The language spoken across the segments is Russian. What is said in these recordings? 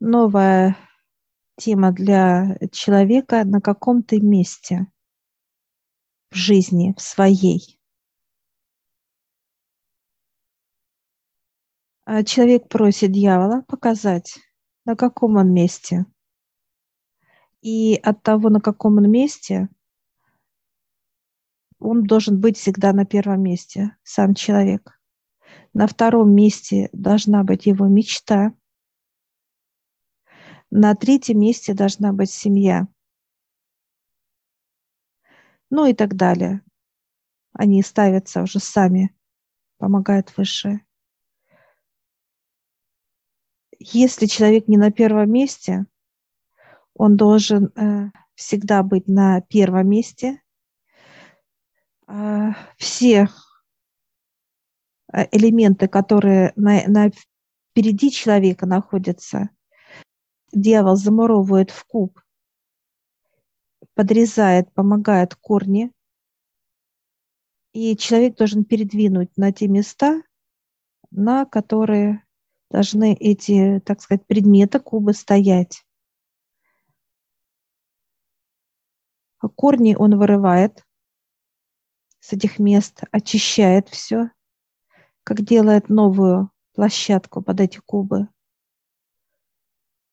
новая тема для человека на каком-то месте в жизни, в своей. А человек просит дьявола показать, на каком он месте. И от того, на каком он месте, он должен быть всегда на первом месте, сам человек. На втором месте должна быть его мечта. На третьем месте должна быть семья. Ну и так далее. Они ставятся уже сами, помогают высшие. Если человек не на первом месте, он должен э, всегда быть на первом месте. Э, все элементы, которые на, на, впереди человека находятся, дьявол замуровывает в куб, подрезает, помогает корни, и человек должен передвинуть на те места, на которые должны эти, так сказать, предметы кубы стоять. А корни он вырывает с этих мест, очищает все, как делает новую площадку под эти кубы.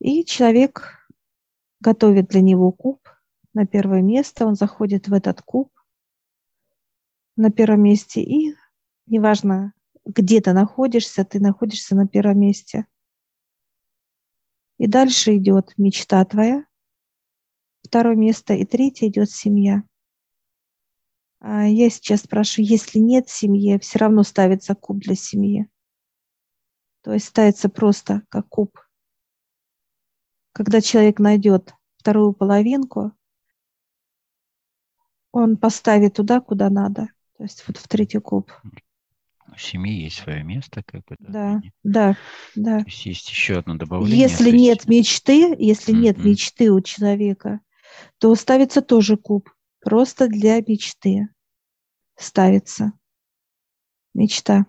И человек готовит для него куб на первое место, он заходит в этот куб на первом месте, и неважно, где ты находишься, ты находишься на первом месте. И дальше идет мечта твоя, второе место, и третье идет семья. А я сейчас спрашиваю, если нет семьи, все равно ставится куб для семьи. То есть ставится просто как куб – когда человек найдет вторую половинку, он поставит туда, куда надо. То есть вот в третий куб. У семьи есть свое место, как бы. Да, да, да. То есть есть еще одно добавление. Если есть... нет мечты, если mm-hmm. нет мечты у человека, то ставится тоже куб. Просто для мечты ставится. Мечта.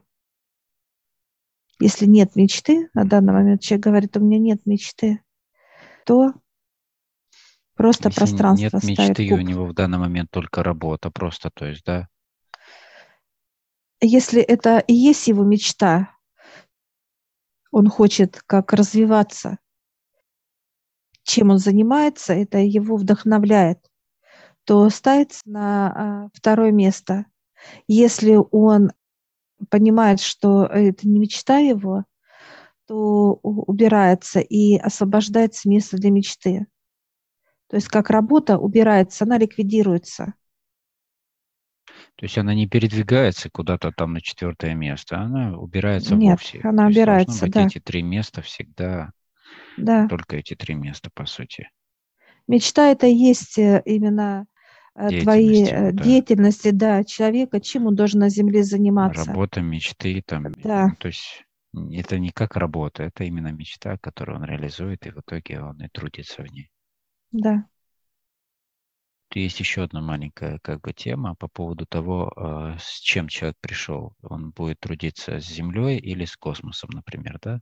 Если нет мечты, на данный момент человек говорит, у меня нет мечты, то просто Если пространство нет мечты, куб. у него в данный момент только работа, просто, то есть, да? Если это и есть его мечта, он хочет как развиваться, чем он занимается, это его вдохновляет, то ставится на а, второе место. Если он понимает, что это не мечта его, что убирается и освобождается место для мечты. То есть как работа убирается, она ликвидируется. То есть она не передвигается куда-то там на четвертое место, она убирается Нет, вовсе. она То убирается, быть да. эти три места всегда, да. только эти три места, по сути. Мечта – это и есть э, именно э, твои э, да. деятельности, да, человека, чем он должен на Земле заниматься. Работа, мечты, там, да. то есть это не как работа, это именно мечта, которую он реализует, и в итоге он и трудится в ней. Да. Есть еще одна маленькая как бы тема по поводу того, а, с чем человек пришел. Он будет трудиться с Землей или с космосом, например, да?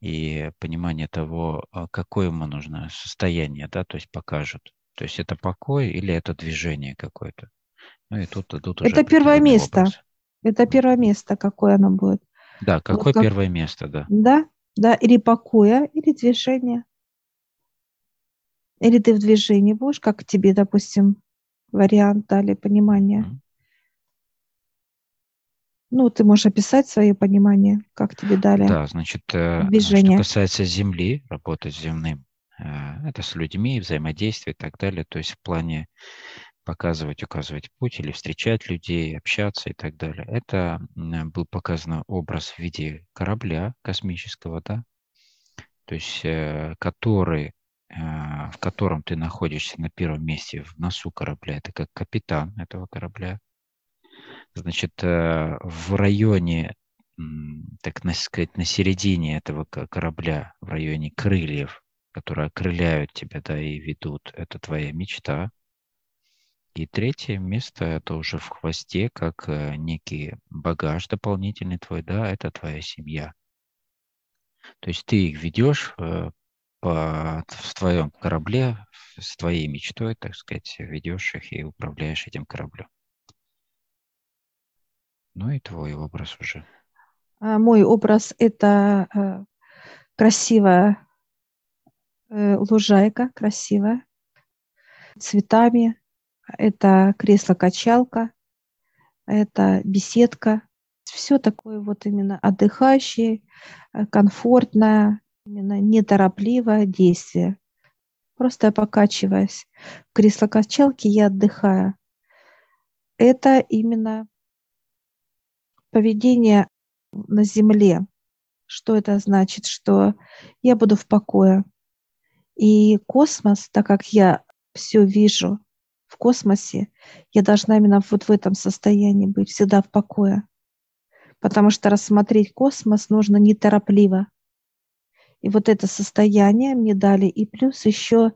И понимание того, а, какое ему нужно состояние, да, то есть покажут. То есть это покой или это движение какое-то. Ну и тут, тут уже это первое место. Образ. Это первое место, какое оно будет. Да, какое вот как... первое место, да. Да, да, или покоя, или движения. Или ты в движении будешь, как тебе, допустим, вариант дали понимание. Mm-hmm. Ну, ты можешь описать свое понимание, как тебе дали. Да, значит, э, движение. что касается Земли, работы с земным, э, это с людьми, взаимодействие и так далее. То есть в плане показывать, указывать путь или встречать людей, общаться и так далее. Это был показан образ в виде корабля космического, да, то есть э, который, э, в котором ты находишься на первом месте в носу корабля, это как капитан этого корабля. Значит, э, в районе, так сказать, на середине этого корабля, в районе крыльев, которые окрыляют тебя, да, и ведут, это твоя мечта, и третье место – это уже в хвосте, как э, некий багаж дополнительный твой, да, это твоя семья. То есть ты их ведешь э, по, в твоем корабле, с твоей мечтой, так сказать, ведешь их и управляешь этим кораблем. Ну и твой образ уже. А мой образ – это э, красивая лужайка, красивая, цветами. Это кресло-качалка, это беседка. Все такое вот именно отдыхающее, э, комфортное, именно неторопливое действие. Просто покачиваясь в кресло-качалке, я отдыхаю. Это именно поведение на Земле. Что это значит? Что я буду в покое. И космос, так как я все вижу в космосе, я должна именно вот в этом состоянии быть, всегда в покое. Потому что рассмотреть космос нужно неторопливо. И вот это состояние мне дали. И плюс еще,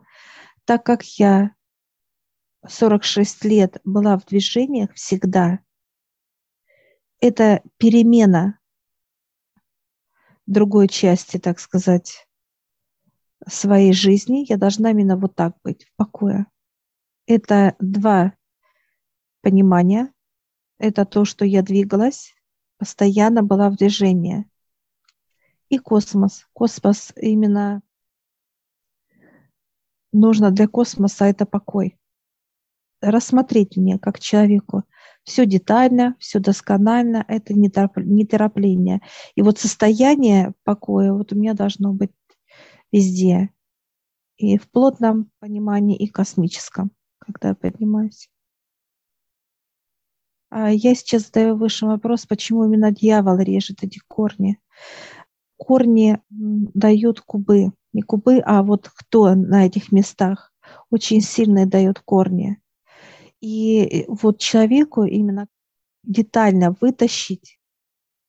так как я 46 лет была в движениях всегда, это перемена другой части, так сказать, своей жизни. Я должна именно вот так быть, в покое. Это два понимания. Это то, что я двигалась, постоянно была в движении. И космос. Космос именно нужно для космоса это покой. Рассмотреть мне как человеку все детально, все досконально, это неторопление. И вот состояние покоя вот у меня должно быть везде. И в плотном понимании, и космическом, когда поднимаюсь. А я сейчас задаю выше вопрос, почему именно дьявол режет эти корни. Корни дают кубы. Не кубы, а вот кто на этих местах очень сильно дает корни. И вот человеку именно детально вытащить,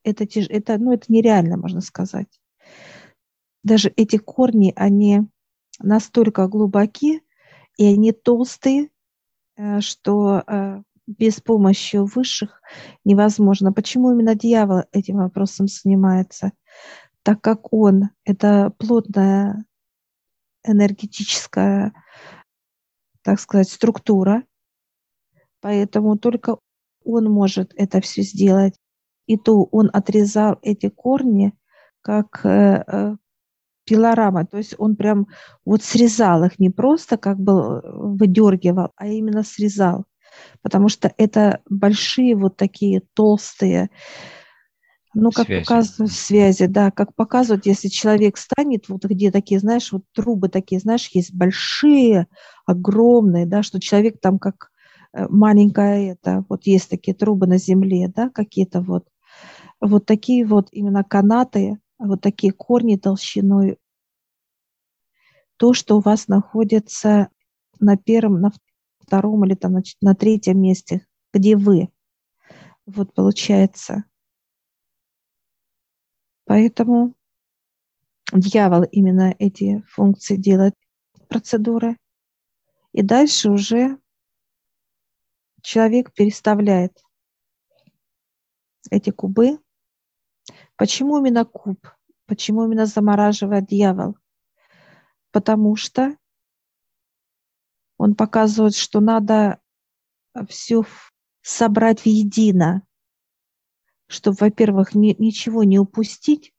это, это, ну, это нереально, можно сказать. Даже эти корни, они настолько глубоки, и они толстые, э, что э, без помощи высших невозможно. Почему именно дьявол этим вопросом занимается? Так как он – это плотная энергетическая, так сказать, структура, Поэтому только он может это все сделать. И то он отрезал эти корни как э, пилорама, то есть он прям вот срезал их, не просто как бы э, выдергивал, а именно срезал, потому что это большие вот такие толстые, ну, как связи. показывают связи, да, как показывают, если человек станет, вот где такие, знаешь, вот трубы такие, знаешь, есть большие, огромные, да, что человек там как Э, маленькая это, вот есть такие трубы на земле, да, какие-то вот, вот такие вот именно канаты, вот такие корни толщиной, то, что у вас находится на первом, на втором или там на, третьем месте, где вы. Вот получается. Поэтому дьявол именно эти функции делает, процедуры. И дальше уже человек переставляет эти кубы. Почему именно куб? Почему именно замораживает дьявол? Потому что он показывает, что надо все собрать в едино, чтобы, во-первых, ни, ничего не упустить.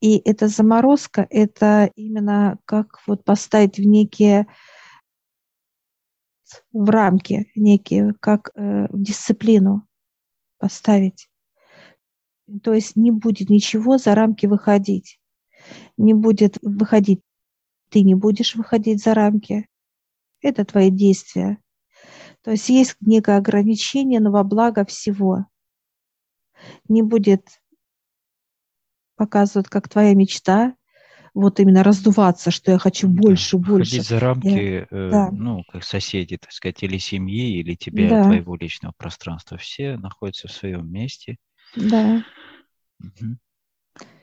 И эта заморозка, это именно как вот поставить в некие в рамки некие, как э, в дисциплину поставить. То есть не будет ничего за рамки выходить. Не будет выходить. Ты не будешь выходить за рамки. Это твои действия. То есть есть некое ограничение, но во благо всего. Не будет показывать, как твоя мечта, вот именно раздуваться, что я хочу больше, да, больше. Ходить за рамки, я, э, да. ну, как соседи, так сказать, или семьи, или тебя, да. твоего личного пространства. Все находятся в своем месте. Да. Угу.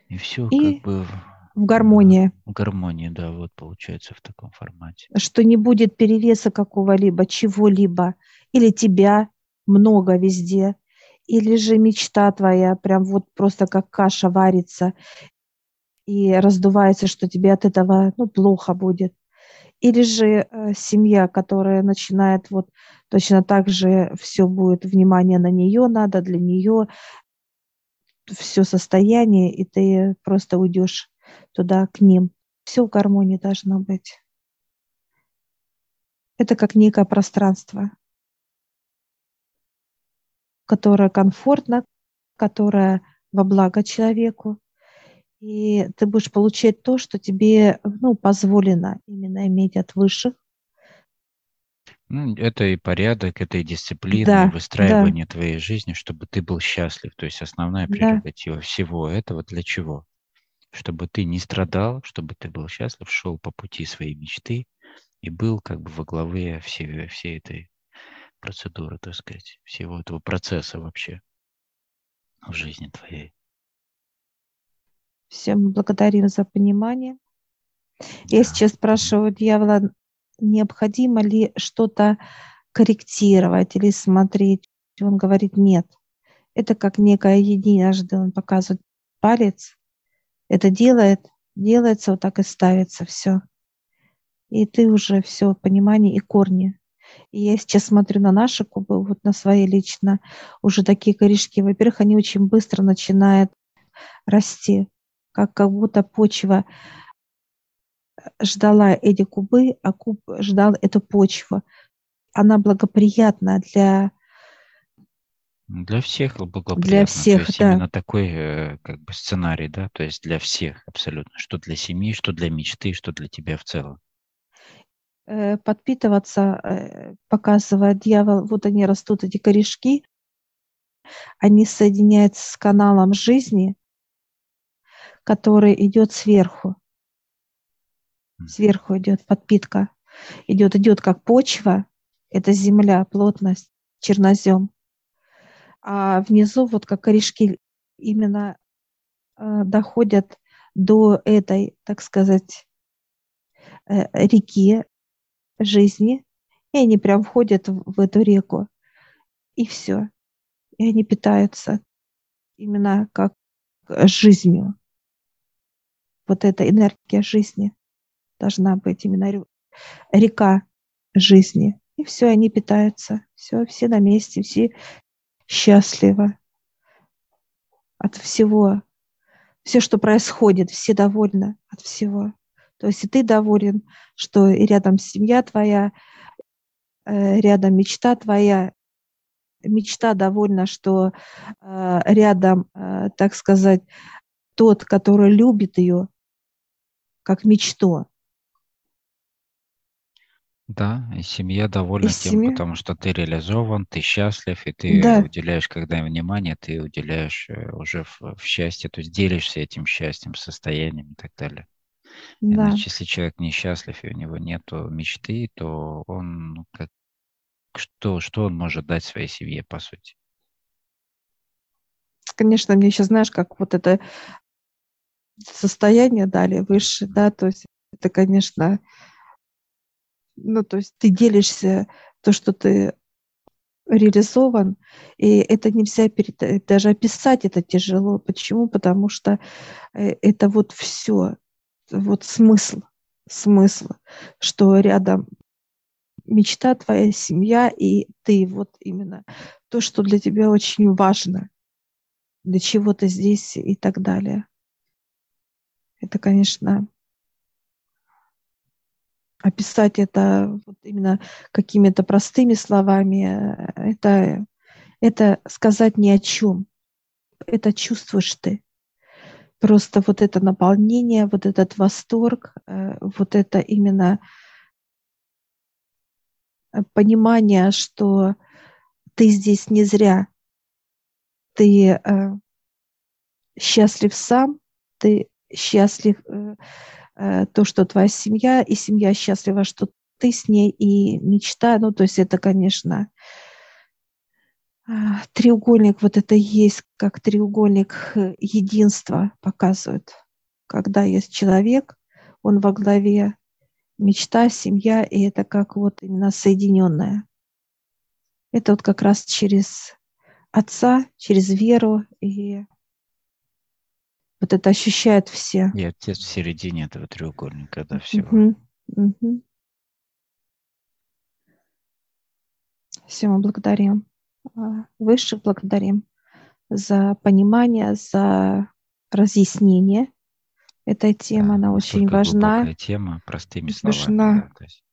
И все И как бы в гармонии. В гармонии, да, вот получается в таком формате. Что не будет перевеса какого-либо, чего-либо, или тебя много везде, или же мечта твоя прям вот просто как каша варится, и раздувается, что тебе от этого ну, плохо будет. Или же э, семья, которая начинает вот точно так же все будет внимание на нее надо, для нее все состояние, и ты просто уйдешь туда к ним. Все в гармонии должно быть. Это как некое пространство, которое комфортно, которое во благо человеку, и ты будешь получать то, что тебе ну, позволено именно иметь от высших. Ну, это и порядок, это и дисциплина, да, и выстраивание да. твоей жизни, чтобы ты был счастлив. То есть основная прерогатива да. всего этого для чего? Чтобы ты не страдал, чтобы ты был счастлив, шел по пути своей мечты и был как бы во главе всей, всей этой процедуры, так сказать, всего этого процесса вообще в жизни твоей. Всем благодарим за понимание. Я сейчас спрашиваю дьявола, необходимо ли что-то корректировать или смотреть. Он говорит, нет. Это как некое единожды. Он показывает палец. Это делает, делается, вот так и ставится все. И ты уже все, понимание и корни. И я сейчас смотрю на наши кубы, вот на свои лично, уже такие корешки. Во-первых, они очень быстро начинают расти как, как будто почва ждала эти кубы, а куб ждал эту почву. Она благоприятна для для всех благоприятно. Для всех, то есть да. Именно такой э, как бы сценарий, да, то есть для всех абсолютно. Что для семьи, что для мечты, что для тебя в целом. Э, подпитываться, э, показывает дьявол, вот они растут, эти корешки, они соединяются с каналом жизни, который идет сверху. Сверху идет подпитка. Идет, идет как почва, это земля, плотность, чернозем. А внизу вот как корешки именно э, доходят до этой, так сказать, э, реки жизни, и они прям входят в эту реку, и все. И они питаются именно как жизнью вот эта энергия жизни должна быть именно река жизни. И все, они питаются. Все, все на месте, все счастливы от всего. Все, что происходит, все довольны от всего. То есть и ты доволен, что и рядом семья твоя, э, рядом мечта твоя, мечта довольна, что э, рядом, э, так сказать, тот, который любит ее, как мечту. Да, и семья довольна и тем, семья... потому что ты реализован, ты счастлив, и ты да. уделяешь, когда внимание, ты уделяешь э, уже в, в счастье, то есть делишься этим счастьем, состоянием и так далее. Да. Иначе, если человек несчастлив и у него нет мечты, то он ну, как, что, что он может дать своей семье, по сути? Конечно, мне еще знаешь, как вот это состояние дали выше, да, то есть это, конечно, ну, то есть ты делишься то, что ты реализован, и это нельзя перед, даже описать это тяжело. Почему? Потому что э, это вот все, вот смысл, смысл, что рядом мечта твоя, семья, и ты вот именно то, что для тебя очень важно, для чего ты здесь и так далее. Это, конечно, описать это вот именно какими-то простыми словами, э, это, это сказать ни о чем. Это чувствуешь ты. Просто вот это наполнение, вот этот восторг, э, вот это именно понимание, что ты здесь не зря, ты э, счастлив сам, ты счастлив э, э, то, что твоя семья, и семья счастлива, что ты с ней, и мечта, ну, то есть это, конечно, а, треугольник, вот это есть как треугольник единства показывает. Когда есть человек, он во главе, мечта, семья, и это как вот именно соединенное. Это вот как раз через отца, через веру и Вот это ощущают все. И отец в середине этого треугольника, да, всего. Угу. Угу. Все мы благодарим. А, Высших благодарим за понимание, за разъяснение этой темы. Да, Она очень важна. тема, простыми словами. Важна. Да, есть...